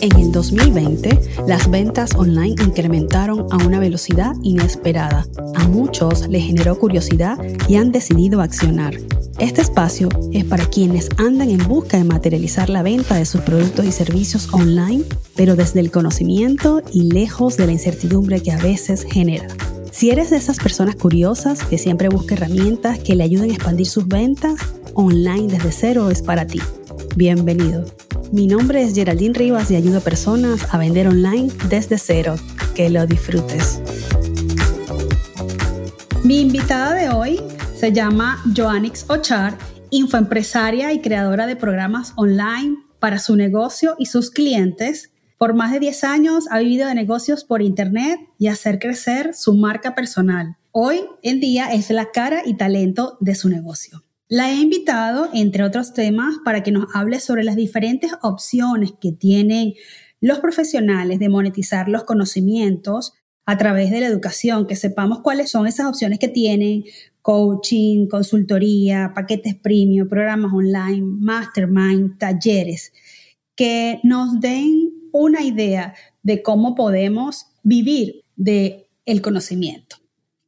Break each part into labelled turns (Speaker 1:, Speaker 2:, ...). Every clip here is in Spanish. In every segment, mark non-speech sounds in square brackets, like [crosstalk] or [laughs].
Speaker 1: En el 2020, las ventas online incrementaron a una velocidad inesperada. A muchos les generó curiosidad y han decidido accionar. Este espacio es para quienes andan en busca de materializar la venta de sus productos y servicios online, pero desde el conocimiento y lejos de la incertidumbre que a veces genera. Si eres de esas personas curiosas que siempre busca herramientas que le ayuden a expandir sus ventas, online desde cero es para ti. Bienvenido. Mi nombre es Geraldine Rivas y ayudo a personas a vender online desde cero. Que lo disfrutes. Mi invitada de hoy se llama Joannix Ochar, infoempresaria y creadora de programas online para su negocio y sus clientes. Por más de 10 años ha vivido de negocios por Internet y hacer crecer su marca personal. Hoy en día es la cara y talento de su negocio. La he invitado, entre otros temas, para que nos hable sobre las diferentes opciones que tienen los profesionales de monetizar los conocimientos a través de la educación, que sepamos cuáles son esas opciones que tienen, coaching, consultoría, paquetes premium, programas online, mastermind, talleres, que nos den una idea de cómo podemos vivir de el conocimiento.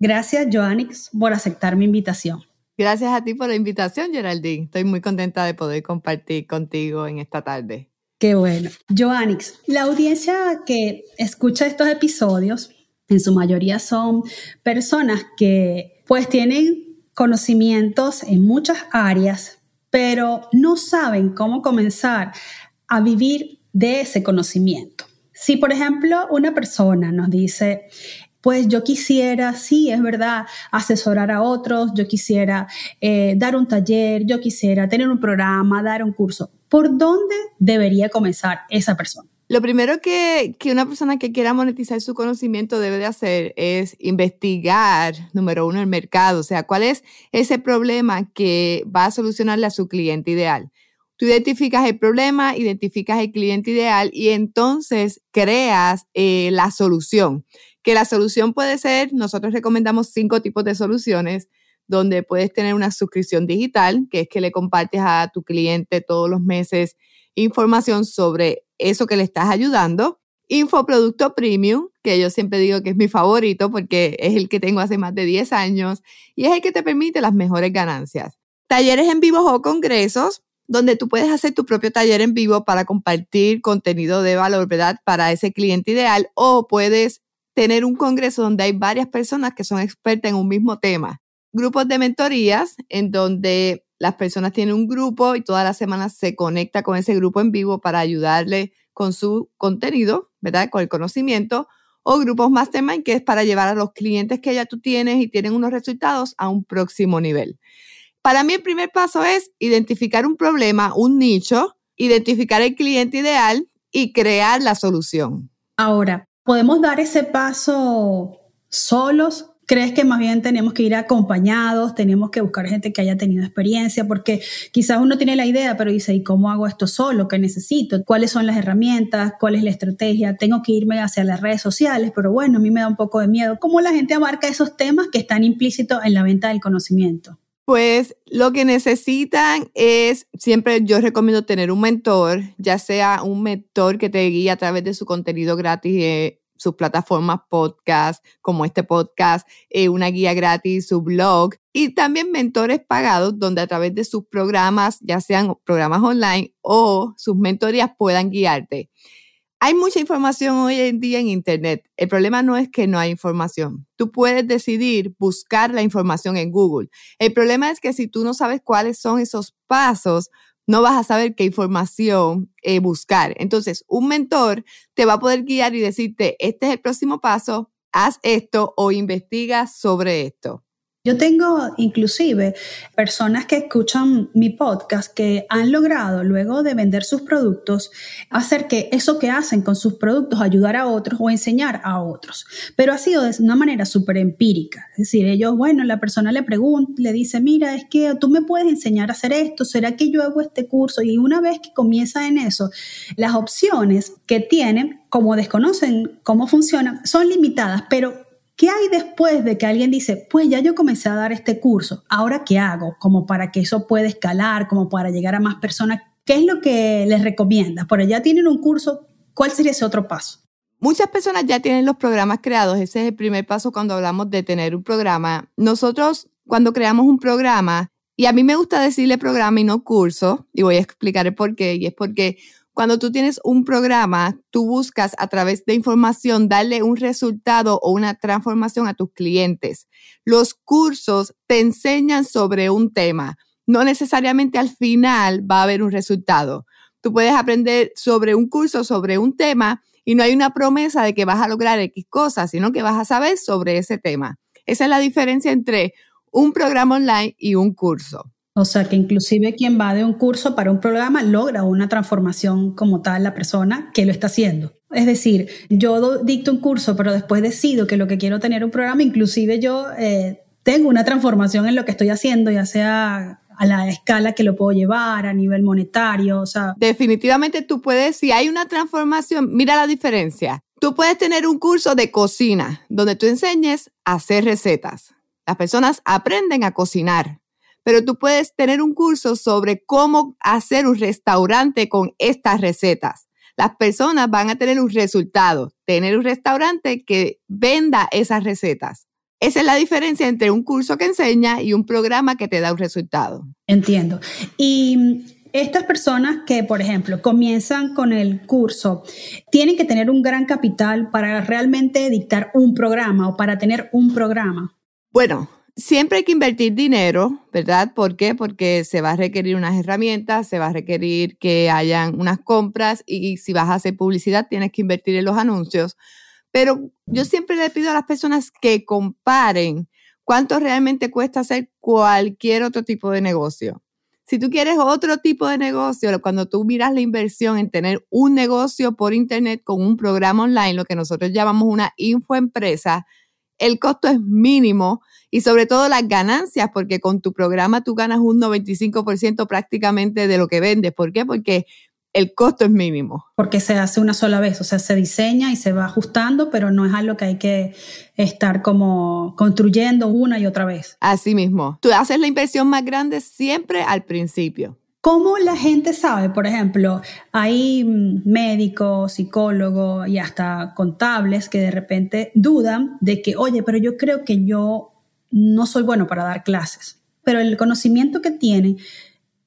Speaker 1: Gracias, Joannix, por aceptar mi invitación.
Speaker 2: Gracias a ti por la invitación, Geraldine. Estoy muy contenta de poder compartir contigo en esta tarde.
Speaker 1: Qué bueno. Joannix, la audiencia que escucha estos episodios, en su mayoría son personas que pues tienen conocimientos en muchas áreas, pero no saben cómo comenzar a vivir de ese conocimiento. Si, por ejemplo, una persona nos dice, pues yo quisiera, sí, es verdad, asesorar a otros, yo quisiera eh, dar un taller, yo quisiera tener un programa, dar un curso. ¿Por dónde debería comenzar esa persona?
Speaker 2: Lo primero que, que, una persona que quiera monetizar su conocimiento debe de hacer es investigar, número uno, el mercado, o sea, cuál es ese problema que va a solucionarle a su cliente ideal. Tú identificas el problema, identificas el cliente ideal y entonces creas eh, la solución que la solución puede ser, nosotros recomendamos cinco tipos de soluciones donde puedes tener una suscripción digital, que es que le compartes a tu cliente todos los meses información sobre eso que le estás ayudando. Infoproducto Premium, que yo siempre digo que es mi favorito porque es el que tengo hace más de 10 años y es el que te permite las mejores ganancias. Talleres en vivo o congresos, donde tú puedes hacer tu propio taller en vivo para compartir contenido de valor, ¿verdad? Para ese cliente ideal o puedes tener un congreso donde hay varias personas que son expertas en un mismo tema. Grupos de mentorías en donde las personas tienen un grupo y todas las semanas se conecta con ese grupo en vivo para ayudarle con su contenido, ¿verdad? Con el conocimiento. O grupos mastermind que es para llevar a los clientes que ya tú tienes y tienen unos resultados a un próximo nivel. Para mí el primer paso es identificar un problema, un nicho, identificar el cliente ideal y crear la solución.
Speaker 1: Ahora, ¿Podemos dar ese paso solos? ¿Crees que más bien tenemos que ir acompañados? Tenemos que buscar gente que haya tenido experiencia, porque quizás uno tiene la idea, pero dice, ¿y cómo hago esto solo? ¿Qué necesito? ¿Cuáles son las herramientas? ¿Cuál es la estrategia? Tengo que irme hacia las redes sociales, pero bueno, a mí me da un poco de miedo. ¿Cómo la gente abarca esos temas que están implícitos en la venta del conocimiento?
Speaker 2: Pues lo que necesitan es, siempre yo recomiendo tener un mentor, ya sea un mentor que te guíe a través de su contenido gratis de sus plataformas podcast, como este podcast, eh, una guía gratis, su blog, y también mentores pagados, donde a través de sus programas, ya sean programas online o sus mentorías, puedan guiarte. Hay mucha información hoy en día en Internet. El problema no es que no hay información. Tú puedes decidir buscar la información en Google. El problema es que si tú no sabes cuáles son esos pasos, no vas a saber qué información eh, buscar. Entonces, un mentor te va a poder guiar y decirte, este es el próximo paso, haz esto o investiga sobre esto.
Speaker 1: Yo tengo inclusive personas que escuchan mi podcast que han logrado luego de vender sus productos hacer que eso que hacen con sus productos ayudar a otros o enseñar a otros. Pero ha sido de una manera súper empírica. Es decir, ellos, bueno, la persona le pregunta, le dice, mira, es que tú me puedes enseñar a hacer esto, ¿será que yo hago este curso? Y una vez que comienza en eso, las opciones que tienen, como desconocen cómo funcionan, son limitadas, pero ¿Qué hay después de que alguien dice, pues ya yo comencé a dar este curso, ahora qué hago? Como para que eso pueda escalar, como para llegar a más personas. ¿Qué es lo que les recomiendas? Por allá tienen un curso, ¿cuál sería ese otro paso?
Speaker 2: Muchas personas ya tienen los programas creados, ese es el primer paso cuando hablamos de tener un programa. Nosotros, cuando creamos un programa, y a mí me gusta decirle programa y no curso, y voy a explicar el por qué, y es porque cuando tú tienes un programa, tú buscas a través de información darle un resultado o una transformación a tus clientes. Los cursos te enseñan sobre un tema. No necesariamente al final va a haber un resultado. Tú puedes aprender sobre un curso, sobre un tema, y no hay una promesa de que vas a lograr X cosas, sino que vas a saber sobre ese tema. Esa es la diferencia entre un programa online y un curso.
Speaker 1: O sea, que inclusive quien va de un curso para un programa logra una transformación como tal la persona que lo está haciendo. Es decir, yo dicto un curso, pero después decido que lo que quiero tener un programa, inclusive yo eh, tengo una transformación en lo que estoy haciendo, ya sea a la escala que lo puedo llevar, a nivel monetario, o sea.
Speaker 2: Definitivamente tú puedes, si hay una transformación, mira la diferencia. Tú puedes tener un curso de cocina donde tú enseñes a hacer recetas. Las personas aprenden a cocinar pero tú puedes tener un curso sobre cómo hacer un restaurante con estas recetas. Las personas van a tener un resultado, tener un restaurante que venda esas recetas. Esa es la diferencia entre un curso que enseña y un programa que te da un resultado.
Speaker 1: Entiendo. Y estas personas que, por ejemplo, comienzan con el curso, tienen que tener un gran capital para realmente dictar un programa o para tener un programa.
Speaker 2: Bueno, siempre hay que invertir dinero, ¿verdad? ¿Por qué? Porque se va a requerir unas herramientas, se va a requerir que hayan unas compras y si vas a hacer publicidad tienes que invertir en los anuncios. Pero yo siempre le pido a las personas que comparen cuánto realmente cuesta hacer cualquier otro tipo de negocio. Si tú quieres otro tipo de negocio, cuando tú miras la inversión en tener un negocio por internet con un programa online, lo que nosotros llamamos una infoempresa, el costo es mínimo y sobre todo las ganancias, porque con tu programa tú ganas un 95% prácticamente de lo que vendes. ¿Por qué? Porque el costo es mínimo.
Speaker 1: Porque se hace una sola vez, o sea, se diseña y se va ajustando, pero no es algo que hay que estar como construyendo una y otra vez.
Speaker 2: Así mismo. Tú haces la inversión más grande siempre al principio.
Speaker 1: ¿Cómo la gente sabe? Por ejemplo, hay médicos, psicólogos y hasta contables que de repente dudan de que, oye, pero yo creo que yo no soy bueno para dar clases, pero el conocimiento que tienen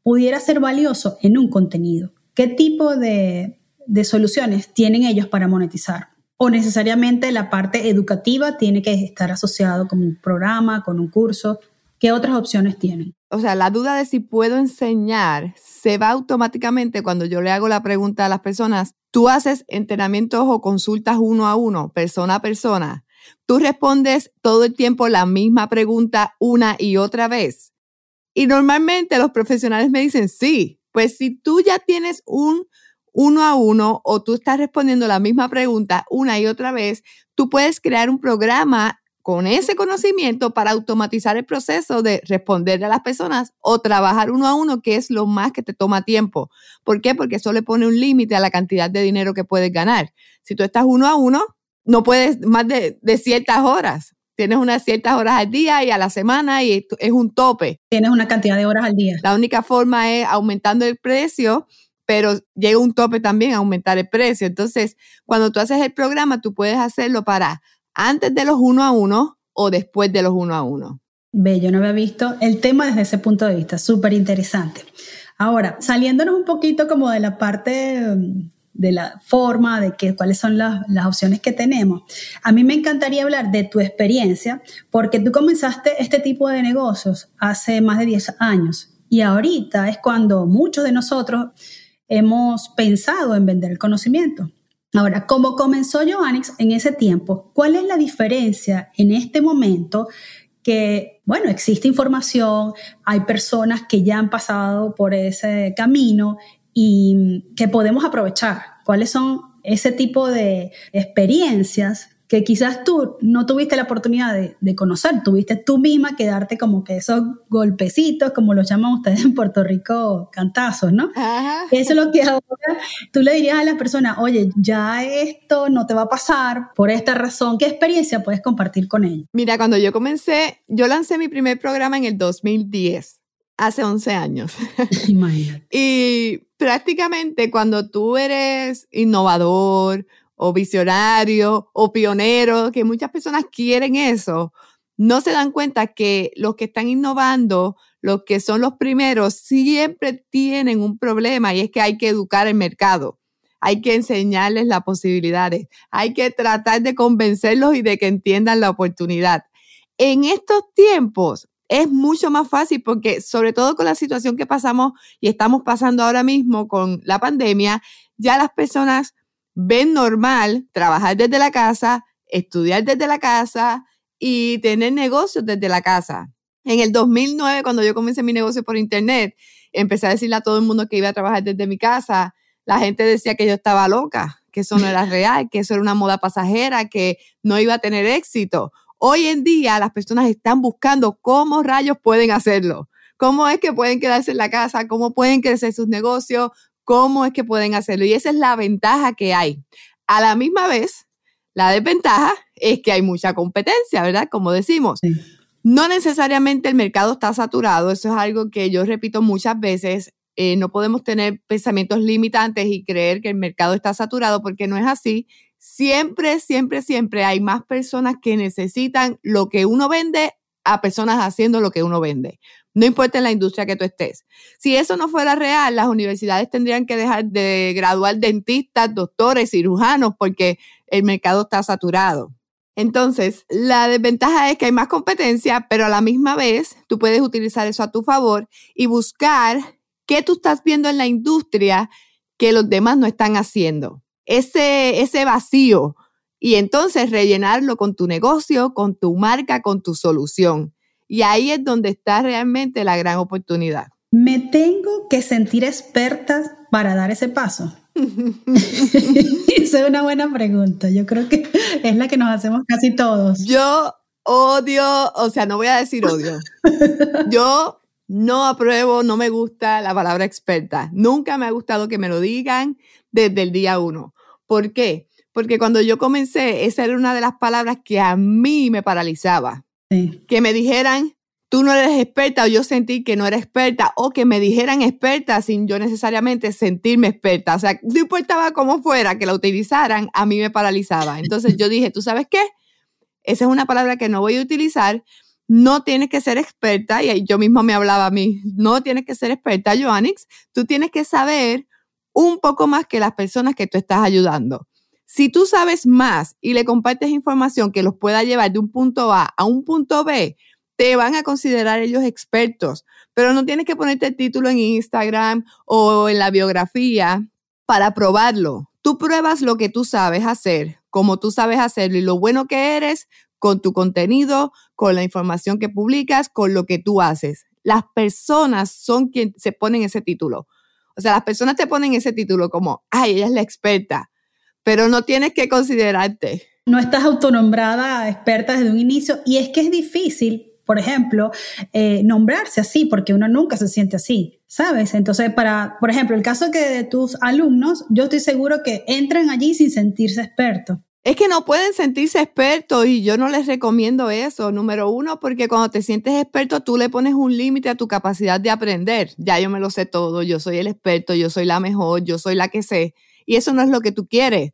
Speaker 1: pudiera ser valioso en un contenido. ¿Qué tipo de, de soluciones tienen ellos para monetizar? O necesariamente la parte educativa tiene que estar asociado con un programa, con un curso. ¿Qué otras opciones tienen?
Speaker 2: O sea, la duda de si puedo enseñar se va automáticamente cuando yo le hago la pregunta a las personas. Tú haces entrenamientos o consultas uno a uno, persona a persona. Tú respondes todo el tiempo la misma pregunta una y otra vez. Y normalmente los profesionales me dicen, sí, pues si tú ya tienes un uno a uno o tú estás respondiendo la misma pregunta una y otra vez, tú puedes crear un programa con ese conocimiento para automatizar el proceso de responderle a las personas o trabajar uno a uno, que es lo más que te toma tiempo. ¿Por qué? Porque eso le pone un límite a la cantidad de dinero que puedes ganar. Si tú estás uno a uno, no puedes más de, ciertas horas. Tienes unas ciertas horas al día y a la semana y es un tope.
Speaker 1: Tienes una cantidad de horas al día.
Speaker 2: La única forma es aumentando el precio, pero llega un tope también a aumentar el precio. Entonces, cuando tú haces el programa, tú puedes hacerlo para antes de los uno a uno o después de los uno a uno.
Speaker 1: Yo no había visto el tema desde ese punto de vista, súper interesante. Ahora, saliéndonos un poquito como de la parte de la forma, de que, cuáles son las, las, opciones que tenemos. A mí me encantaría hablar de tu experiencia, porque tú comenzaste este tipo de negocios hace más de 10 años y ahorita es cuando muchos de nosotros hemos pensado en vender el conocimiento. Ahora, ¿cómo comenzó Joannix en ese tiempo? ¿Cuál es la diferencia en este momento que, bueno, existe información, hay personas que ya han pasado por ese camino y que podemos aprovechar. ¿Cuáles son ese tipo de experiencias que quizás tú no tuviste la oportunidad de, conocer, tuviste tú misma que darte como que esos golpecitos, como los llaman ustedes en Puerto Rico, cantazos, ¿no? Eso es lo que ahora tú le dirías a las personas, oye, ya esto no te va a pasar por esta razón, ¿qué experiencia puedes compartir con ellos?
Speaker 2: Mira, cuando yo comencé, yo lancé mi primer programa en el 2010 hace 11 años. [laughs]
Speaker 1: Imagínate.
Speaker 2: y prácticamente cuando tú eres innovador o visionario o pionero, que muchas personas quieren eso, no se dan cuenta que los que están innovando, los que son los primeros, siempre tienen un problema y es que hay que educar el mercado. Hay que enseñarles las posibilidades. Hay que tratar de convencerlos y de que entiendan la oportunidad. En estos tiempos es mucho más fácil porque sobre todo con la situación que pasamos y estamos pasando ahora mismo con la pandemia, ya las personas ven normal trabajar desde la casa, estudiar desde la casa y tener negocios desde la casa. En el 2009, cuando yo comencé mi negocio por internet, empecé a decirle a todo el mundo que iba a trabajar desde mi casa. La gente decía que yo estaba loca, que eso no era [laughs] real, que eso era una moda pasajera, que no iba a tener éxito. Hoy en día las personas están buscando cómo rayos pueden hacerlo. ¿Cómo es que pueden quedarse en la casa? ¿Cómo pueden crecer sus negocios? Cómo es que pueden hacerlo. Y esa es la ventaja que hay. A la misma vez, la desventaja es que hay mucha competencia, ¿verdad? Como decimos. No necesariamente el mercado está saturado, eso es algo que yo repito muchas veces. Eh, no podemos tener pensamientos limitantes y creer que el mercado está saturado porque no es así. Siempre, siempre, siempre hay más personas que necesitan lo que uno vende a personas haciendo lo que uno vende no importa en la industria que tú estés. Si eso no fuera real, las universidades tendrían que dejar de graduar dentistas, doctores, cirujanos, porque el mercado está saturado. Entonces, la desventaja es que hay más competencia, pero a la misma vez tú puedes utilizar eso a tu favor y buscar qué tú estás viendo en la industria que los demás no están haciendo. Ese, ese vacío. Y entonces rellenarlo con tu negocio, con tu marca, con tu solución. Y ahí es donde está realmente la gran oportunidad.
Speaker 1: ¿Me tengo que sentir experta para dar ese paso? [laughs] Esa es una buena pregunta. Yo creo que es la que nos hacemos casi todos.
Speaker 2: Yo odio, o sea, no voy a decir odio. Yo no apruebo, no me gusta la palabra experta. Nunca me ha gustado que me lo digan desde el día uno. ¿Por qué? Porque cuando yo comencé, esa era una de las palabras que a mí me paralizaba. Que me dijeran, tú no eres experta o yo sentí que no era experta o que me dijeran experta sin yo necesariamente sentirme experta. O sea, no importaba cómo fuera que la utilizaran, a mí me paralizaba. Entonces yo dije, ¿tú sabes qué? Esa es una palabra que no voy a utilizar. No tienes que ser experta, y yo mismo me hablaba a mí, no tienes que ser experta, Joannix, tú tienes que saber un poco más que las personas que tú estás ayudando. Si tú sabes más y le compartes información que los pueda llevar de un punto A a un punto B, te van a considerar ellos expertos, pero no tienes que ponerte el título en Instagram o en la biografía para probarlo. Tú pruebas lo que tú sabes hacer, como tú sabes hacerlo y lo bueno que eres con tu contenido, con la información que publicas, con lo que tú haces. Las personas son quienes se ponen ese título. O sea, las personas te ponen ese título como, ay, ella es la experta pero no tienes que considerarte.
Speaker 1: No estás autonombrada experta desde un inicio y es que es difícil por ejemplo, eh, nombrarse así, porque uno nunca se siente así, ¿sabes? Entonces, para, por ejemplo, el caso que de tus alumnos, yo estoy seguro que entran allí sin sentirse expertos.
Speaker 2: Es que no pueden sentirse expertos y yo no les recomiendo eso. Número uno, porque cuando te sientes experto, tú le pones un límite a tu capacidad de aprender. Ya yo me lo sé todo, yo soy el experto, yo soy la mejor, yo soy la que sé. Y eso no es lo que tú quieres.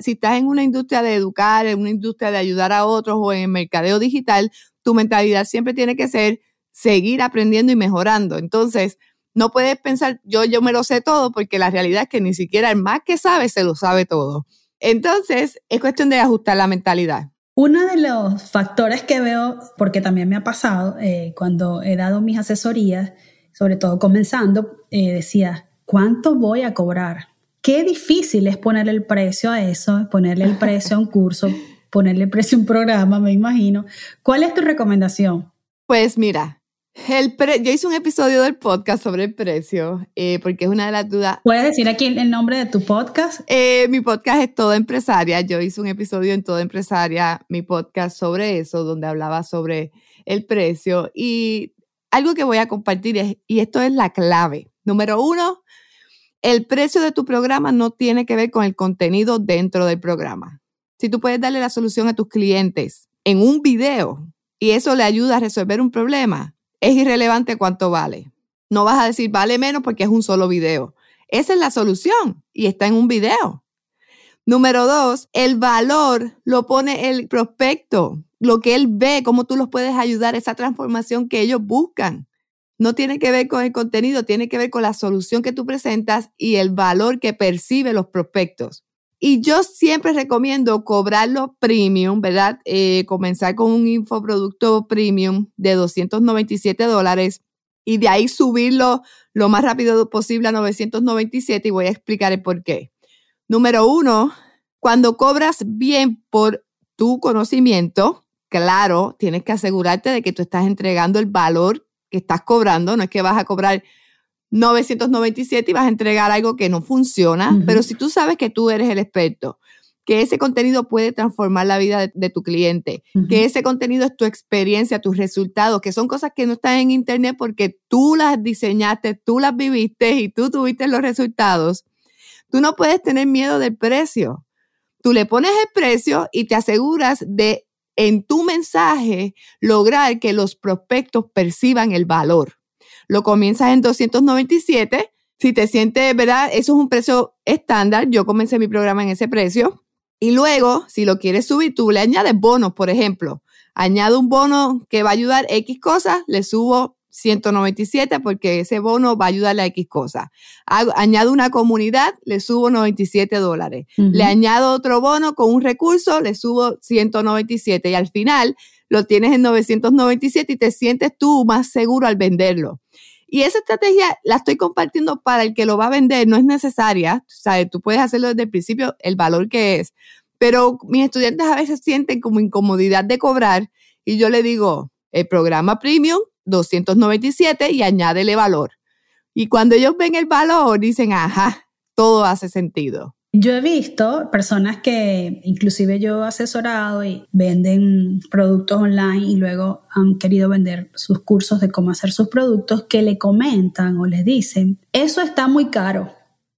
Speaker 2: si estás en una industria de educar, en una industria de ayudar a otros o en mercadeo digital, tu mentalidad siempre tiene que ser seguir aprendiendo y mejorando. Entonces, no puedes pensar, yo, yo me lo sé todo, porque la realidad es que ni siquiera el más que sabe se lo sabe todo. Entonces, es cuestión de ajustar la mentalidad.
Speaker 1: Uno de los factores que veo, porque también me ha pasado eh, cuando he dado mis asesorías, sobre todo comenzando, eh, decía, ¿cuánto voy a cobrar? Qué difícil es ponerle el precio a eso, ponerle el precio a un curso, [laughs] ponerle el precio a un programa, me imagino. ¿Cuál es tu recomendación?
Speaker 2: Pues mira, El yo hice un episodio del podcast sobre el precio, eh, porque es una de las dudas.
Speaker 1: ¿Puedes decir aquí el nombre de tu podcast?
Speaker 2: Eh, mi podcast es Toda Empresaria. Yo hice un episodio en Toda Empresaria, mi podcast sobre eso, donde hablaba sobre el precio. Y algo que voy a compartir es, y esto es la clave. Número uno, el precio de tu programa no tiene que ver con el contenido dentro del programa. Si tú puedes darle la solución a tus clientes en un video y eso le ayuda a resolver un problema, es irrelevante cuánto vale. No vas a decir vale menos porque es un solo video. Esa es la solución y está en un video. Número dos, el valor lo pone el prospecto, lo que él ve, cómo tú los puedes ayudar, esa transformación que ellos buscan. No tiene que ver con el contenido, tiene que ver con la solución que tú presentas y el valor que percibe los prospectos. Y yo siempre recomiendo cobrarlo premium, ¿verdad? Eh, comenzar con un infoproducto premium de 297 dólares y de ahí subirlo lo más rápido posible a 997 y voy a explicar el por qué. Número uno, cuando cobras bien por tu conocimiento, claro, tienes que asegurarte de que tú estás entregando el valor que estás cobrando, no es que vas a cobrar 997 y vas a entregar algo que no funciona, pero si tú sabes que tú eres el experto, que ese contenido puede transformar la vida de, tu cliente, que ese contenido es tu experiencia, tus resultados, que son cosas que no están en internet porque tú las diseñaste, tú las viviste y tú tuviste los resultados, tú no puedes tener miedo del precio. Tú le pones el precio y te aseguras de en tu mensaje lograr que los prospectos perciban el valor lo comienzas en 297. Si te sientes, ¿verdad? Eso es un precio estándar. Yo comencé mi programa en ese precio. Y luego, si lo quieres subir, tú le añades bonos, por ejemplo. Añado un bono que va a ayudar X cosas, le subo 197 porque ese bono va a ayudarle a X cosas. Añado una comunidad, le subo 97 dólares. Le añado otro bono con un recurso, le subo 197 y al final lo tienes en 997 y te sientes tú más seguro al venderlo. Y esa estrategia la estoy compartiendo para el que lo va a vender, no es necesaria, ¿sabes? Tú puedes hacerlo desde el principio, el valor que es. Pero mis estudiantes a veces sienten como incomodidad de cobrar y yo le digo, el programa premium 297 y añádele valor. Y cuando ellos ven el valor, dicen, ajá, todo hace sentido.
Speaker 1: Yo he visto personas que inclusive yo he asesorado y venden productos online y luego han querido vender sus cursos de cómo hacer sus productos que le comentan o les dicen, eso está muy caro.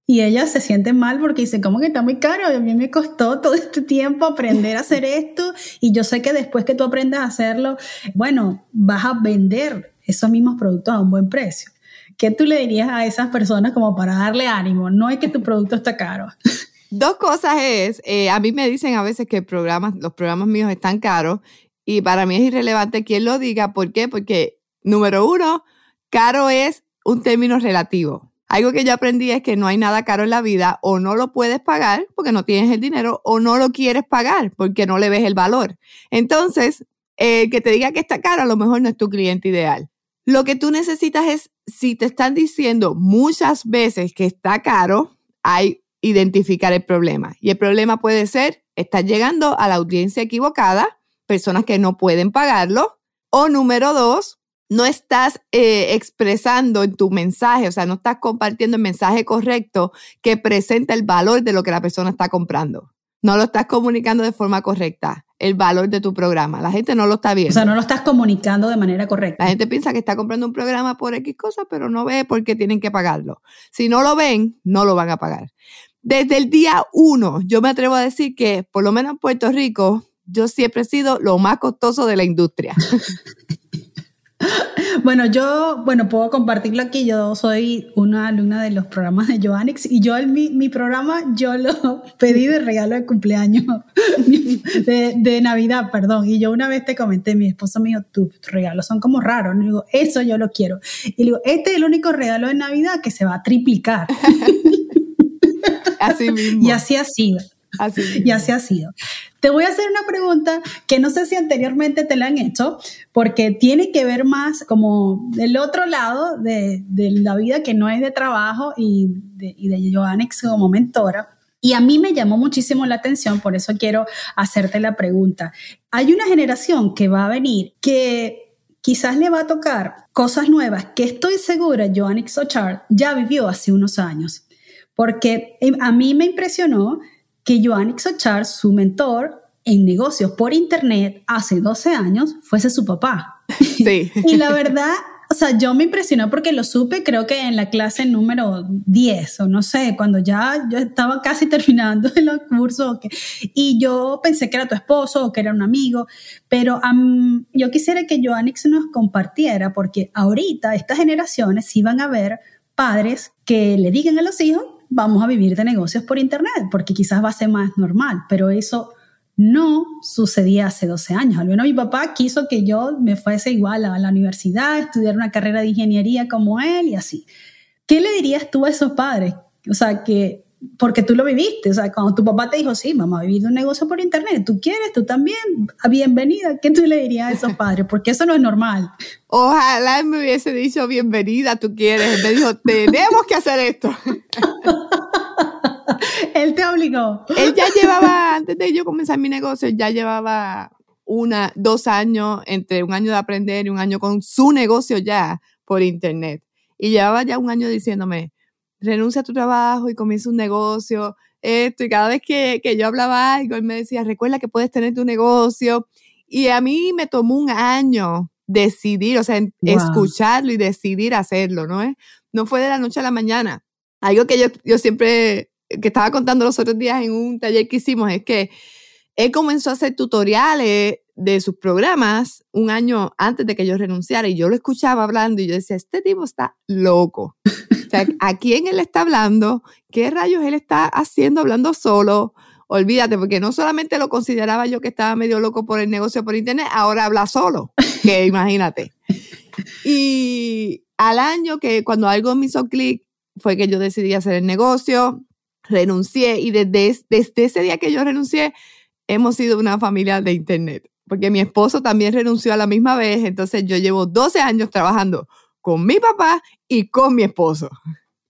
Speaker 1: Y ellas se sienten mal porque dicen, ¿cómo que está muy caro? A mí me costó todo este tiempo aprender a hacer [laughs] esto y yo sé que después que tú aprendas a hacerlo, bueno, vas a vender esos mismos productos a un buen precio. ¿Qué tú le dirías a esas personas como para darle ánimo? No es que tu producto está caro. [laughs]
Speaker 2: Dos cosas es, eh, a mí me dicen a veces que programas, los programas míos están caros y para mí es irrelevante quién lo diga. ¿Por qué? Porque, número uno, caro es un término relativo. Algo que yo aprendí es que no hay nada caro en la vida, o no lo puedes pagar porque no tienes el dinero, o no lo quieres pagar porque no le ves el valor. Entonces, el que te diga que está caro a lo mejor no es tu cliente ideal. Lo que tú necesitas es, si te están diciendo muchas veces que está caro, hay identificar el problema. Y el problema puede ser, estás llegando a la audiencia equivocada, personas que no pueden pagarlo, o número dos, no estás eh, expresando en tu mensaje, o sea, no estás compartiendo el mensaje correcto que presenta el valor de lo que la persona está comprando. No lo estás comunicando de forma correcta el valor de tu programa. La gente no lo está viendo.
Speaker 1: O sea, no lo estás comunicando de manera correcta.
Speaker 2: La gente piensa que está comprando un programa por X cosas, pero no ve por qué tienen que pagarlo. Si no lo ven, no lo van a pagar. Desde el día uno, yo me atrevo a decir que, por lo menos en Puerto Rico, yo siempre he sido lo más costoso de la industria. [laughs]
Speaker 1: Bueno, yo, bueno, puedo compartirlo aquí. Yo soy una alumna de los programas de Joannix y yo mi, mi programa yo lo [laughs] pedí de regalo de cumpleaños, [laughs] de, Navidad, perdón. Y yo una vez te comenté, mi esposo me dijo, tus regalos son como raros. Y digo, eso yo lo quiero. Y digo, este es el único regalo de Navidad que se va a triplicar. [laughs]
Speaker 2: así mismo.
Speaker 1: Y así ha sido. [laughs] Y así ha sido. Te voy a hacer una pregunta que no sé si anteriormente te la han hecho, porque tiene que ver más como del otro lado de, la vida que no es de trabajo y de, y de Joannex como mentora. Y a mí me llamó muchísimo la atención, por eso quiero hacerte la pregunta. Hay una generación que va a venir que quizás le va a tocar cosas nuevas que estoy segura Joanix Sochard ya vivió hace unos años. Porque eh, a mí me impresionó que Joanix Sochard, su mentor en negocios por internet hace 12 años, fuese su papá.
Speaker 2: Sí. [laughs]
Speaker 1: y la verdad, o sea, yo me impresionó porque lo supe, creo que en la clase número 10 o no sé, cuando ya yo estaba casi [laughs] terminando el curso y yo pensé que era tu esposo o que era un amigo, pero yo quisiera que Joannix nos compartiera porque ahorita estas generaciones sí van a ver padres que le digan a los hijos, vamos a vivir de negocios por internet, porque quizás va a ser más normal, pero eso no sucedía hace 12 años. Al menos mi papá quiso que yo me fuese igual a la universidad, estudiar una carrera de ingeniería como él y así. ¿Qué le dirías tú a esos padres? O sea, que, porque tú lo viviste, o sea, cuando tu papá te dijo, sí, vamos a vivir un negocio por internet, tú quieres, tú también, bienvenida, ¿qué tú le dirías a esos [laughs] padres? Porque eso no es normal.
Speaker 2: Ojalá me hubiese dicho, bienvenida, tú quieres. Me dijo, tenemos que hacer esto. [laughs]
Speaker 1: él te obligó.
Speaker 2: Él ya llevaba, antes de yo comenzar mi negocio, ya llevaba una, dos años, entre un año de aprender y un año con su negocio ya por internet. Y llevaba ya un año diciéndome, renuncia a tu trabajo y comienza un negocio, esto, y cada vez que, que yo hablaba algo, él me decía, recuerda que puedes tener tu negocio. Y a mí me tomó un año decidir, o sea, escucharlo y decidir hacerlo, ¿no? No fue de la noche a la mañana. Algo que yo, yo siempre que estaba contando los otros días en un taller que hicimos es que él comenzó a hacer tutoriales de sus programas un año antes de que yo renunciara y yo lo escuchaba hablando y yo decía, este tipo está loco. Sea, ¿a quién él está hablando? ¿Qué rayos él está haciendo hablando solo? Olvídate, porque no solamente lo consideraba yo que estaba medio loco por el negocio por internet, ahora habla solo, que [laughs] imagínate. Y al año que cuando algo me hizo clic fue que yo decidí hacer el negocio, renuncié y desde, desde ese día que yo renuncié, hemos sido una familia de Internet, porque mi esposo también renunció a la misma vez, entonces yo llevo 12 años trabajando con mi papá y con mi esposo,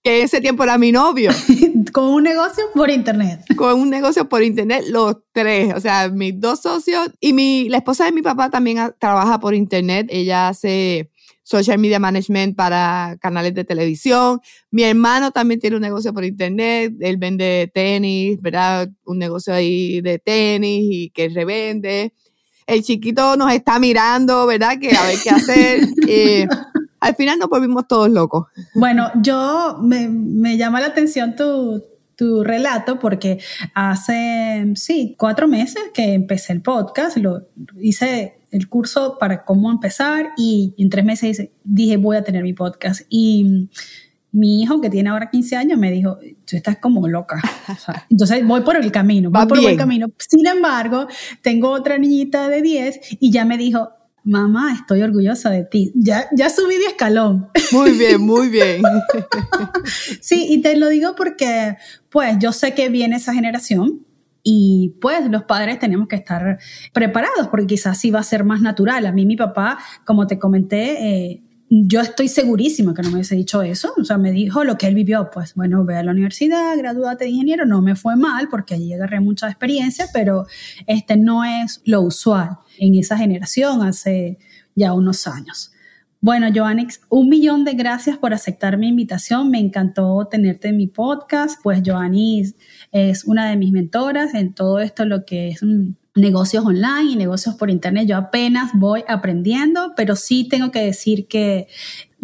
Speaker 2: que ese tiempo era mi novio. [laughs]
Speaker 1: con un negocio por Internet.
Speaker 2: Con un negocio por Internet, los tres, o sea, mis dos socios y mi, la esposa de mi papá también trabaja por Internet, ella hace social media management para canales de televisión. Mi hermano también tiene un negocio por internet, él vende tenis, ¿verdad? Un negocio ahí de tenis y que revende. El chiquito nos está mirando, ¿verdad? Que a ver qué hacer. [laughs] Eh, al final nos volvimos todos locos.
Speaker 1: Bueno, yo me, me llama la atención tu, tu relato porque hace, sí, cuatro meses que empecé el podcast, lo hice el curso para cómo empezar y en tres meses dije voy a tener mi podcast y mi hijo que tiene ahora 15 años me dijo, tú estás como loca. [laughs] entonces voy por el camino, voy por el camino. Sin embargo, tengo otra niñita de 10 y ya me dijo, mamá, estoy orgullosa de ti. Ya, ya subí de escalón.
Speaker 2: Muy bien, [laughs] muy bien.
Speaker 1: sí, y te lo digo porque, pues, yo sé que viene esa generación y pues los padres tenemos que estar preparados porque quizás sí va a ser más natural. A mí mi papá, como te comenté, eh, yo estoy segurísima que no me hubiese dicho eso. O sea, me dijo lo que él vivió. Pues bueno, ve a la universidad, gradúate de ingeniero. No me fue mal porque allí agarré mucha experiencia, pero este no es lo usual en esa generación hace ya unos años. Bueno, Joannix, un millón de gracias por aceptar mi invitación. Me encantó tenerte en mi podcast. Pues Joannis es una de mis mentoras en todo esto, lo que es negocios online y negocios por internet. Yo apenas voy aprendiendo, pero sí tengo que decir que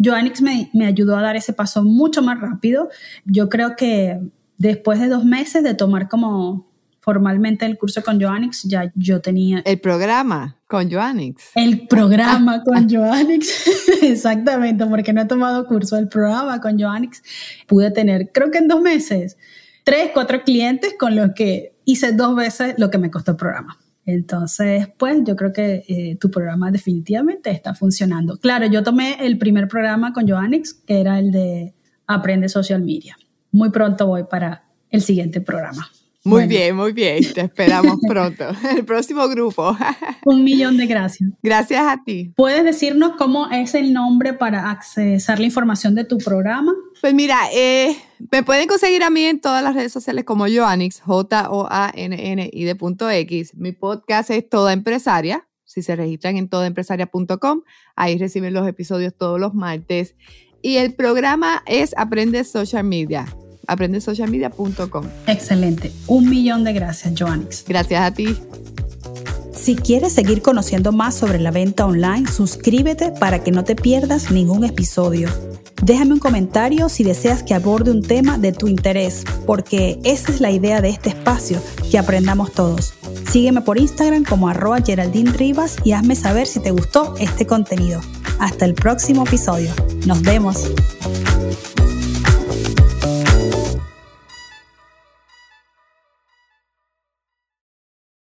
Speaker 1: Joannix me, me ayudó a dar ese paso mucho más rápido. Yo creo que después de dos meses de tomar como formalmente el curso con Joannix, ya yo tenía...
Speaker 2: El programa con Joannix.
Speaker 1: El programa [laughs] con Joannix, [laughs] exactamente, porque no he tomado curso, el programa con Joannix. Pude tener, creo que en dos meses, tres, cuatro clientes con los que hice dos veces lo que me costó el programa. Entonces, pues yo creo que eh, tu programa definitivamente está funcionando. Claro, yo tomé el primer programa con Joannix, que era el de Aprende Social Media. Muy pronto voy para el siguiente programa.
Speaker 2: Muy bien, muy bien. Te esperamos [laughs] pronto. El próximo grupo. [laughs]
Speaker 1: Un millón de gracias.
Speaker 2: Gracias a ti.
Speaker 1: ¿Puedes decirnos cómo es el nombre para accesar la información de tu programa?
Speaker 2: Pues mira, eh, me pueden conseguir a mí en todas las redes sociales como Joannix, J-O-A-N-N-I de punto X. Mi podcast es Toda Empresaria Si se registran en todoempresaria.com, ahí reciben los episodios todos los martes. Y el programa es Aprende Social Media aprendesocialmedia.com.
Speaker 1: Excelente. Un millón de gracias, Joannix.
Speaker 2: Gracias a ti.
Speaker 1: Si quieres seguir conociendo más sobre la venta online, suscríbete para que no te pierdas ningún episodio. Déjame un comentario si deseas que aborde un tema de tu interés, porque esa es la idea de este espacio, que aprendamos todos. Sígueme por Instagram como arroba Geraldine Rivas y hazme saber si te gustó este contenido. Hasta el próximo episodio. Nos vemos.